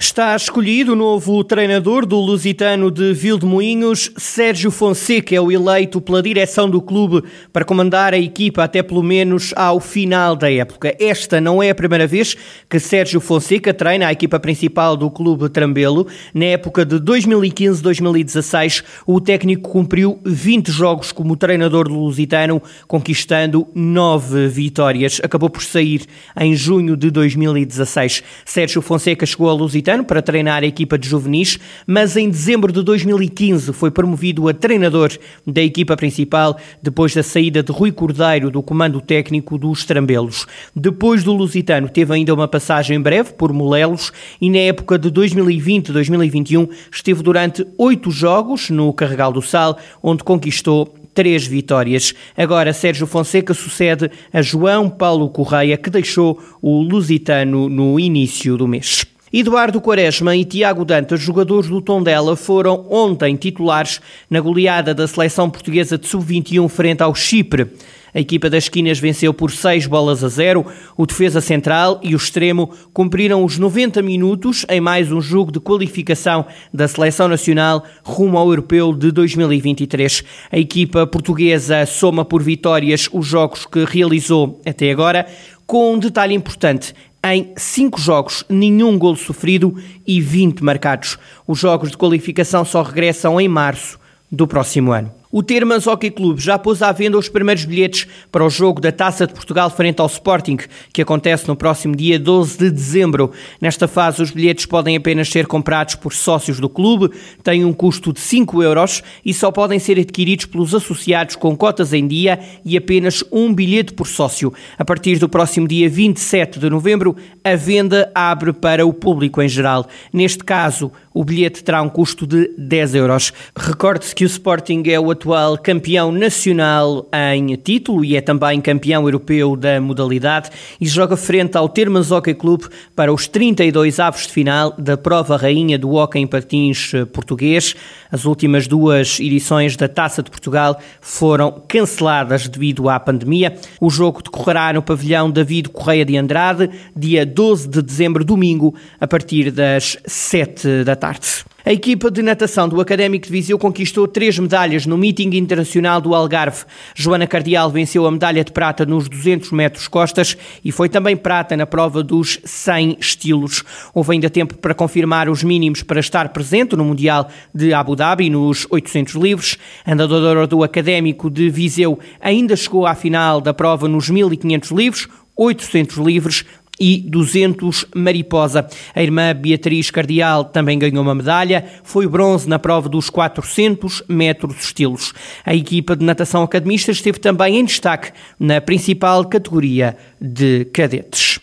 Está escolhido o novo treinador do Lusitano de Vildemoinhos, Sérgio Fonseca, é o eleito pela direção do clube para comandar a equipa até pelo menos ao final da época. Esta não é a primeira vez que Sérgio Fonseca treina a equipa principal do clube Trambelo. Na época de 2015-2016, o técnico cumpriu 20 jogos como treinador do Lusitano, conquistando 9 vitórias. Acabou por sair em junho de 2016. Sérgio Fonseca chegou ao Lusitano para treinar a equipa de juvenis, mas em dezembro de 2015 foi promovido a treinador da equipa principal depois da saída de Rui Cordeiro do comando técnico dos Trambelos. Depois do Lusitano teve ainda uma passagem breve por Molelos e na época de 2020-2021 esteve durante oito jogos no Carregal do Sal, onde conquistou três vitórias. Agora Sérgio Fonseca sucede a João Paulo Correia, que deixou o Lusitano no início do mês. Eduardo Quaresma e Tiago Dantas, jogadores do Tondela, foram ontem titulares na goleada da seleção portuguesa de sub-21 frente ao Chipre. A equipa das esquinas venceu por 6 bolas a 0. O defesa central e o extremo cumpriram os 90 minutos em mais um jogo de qualificação da seleção nacional rumo ao europeu de 2023. A equipa portuguesa soma por vitórias os jogos que realizou até agora, com um detalhe importante em 5 jogos, nenhum golo sofrido e 20 marcados. Os jogos de qualificação só regressam em março do próximo ano. O Termas Hockey Clube já pôs à venda os primeiros bilhetes para o jogo da Taça de Portugal frente ao Sporting, que acontece no próximo dia 12 de dezembro. Nesta fase, os bilhetes podem apenas ser comprados por sócios do clube, têm um custo de 5 euros e só podem ser adquiridos pelos associados com cotas em dia e apenas um bilhete por sócio. A partir do próximo dia 27 de novembro, a venda abre para o público em geral. Neste caso, o bilhete terá um custo de 10 euros. Recorde-se que o Sporting é o atual campeão nacional em título e é também campeão europeu da modalidade e joga frente ao Termas Hockey Clube para os 32 avos de final da prova rainha do hockey em patins português. As últimas duas edições da Taça de Portugal foram canceladas devido à pandemia. O jogo decorrerá no pavilhão David Correia de Andrade, dia 12 de dezembro, domingo, a partir das 7 da tarde. A equipa de natação do Académico de Viseu conquistou três medalhas no Meeting Internacional do Algarve. Joana Cardial venceu a medalha de prata nos 200 metros costas e foi também prata na prova dos 100 estilos. Houve ainda tempo para confirmar os mínimos para estar presente no Mundial de Abu Dhabi nos 800 livres. A nadadora do Académico de Viseu ainda chegou à final da prova nos 1500 livros, 800 livres, e 200 mariposa. A irmã Beatriz Cardial também ganhou uma medalha, foi bronze na prova dos 400 metros estilos. A equipa de natação academista esteve também em destaque na principal categoria de cadetes.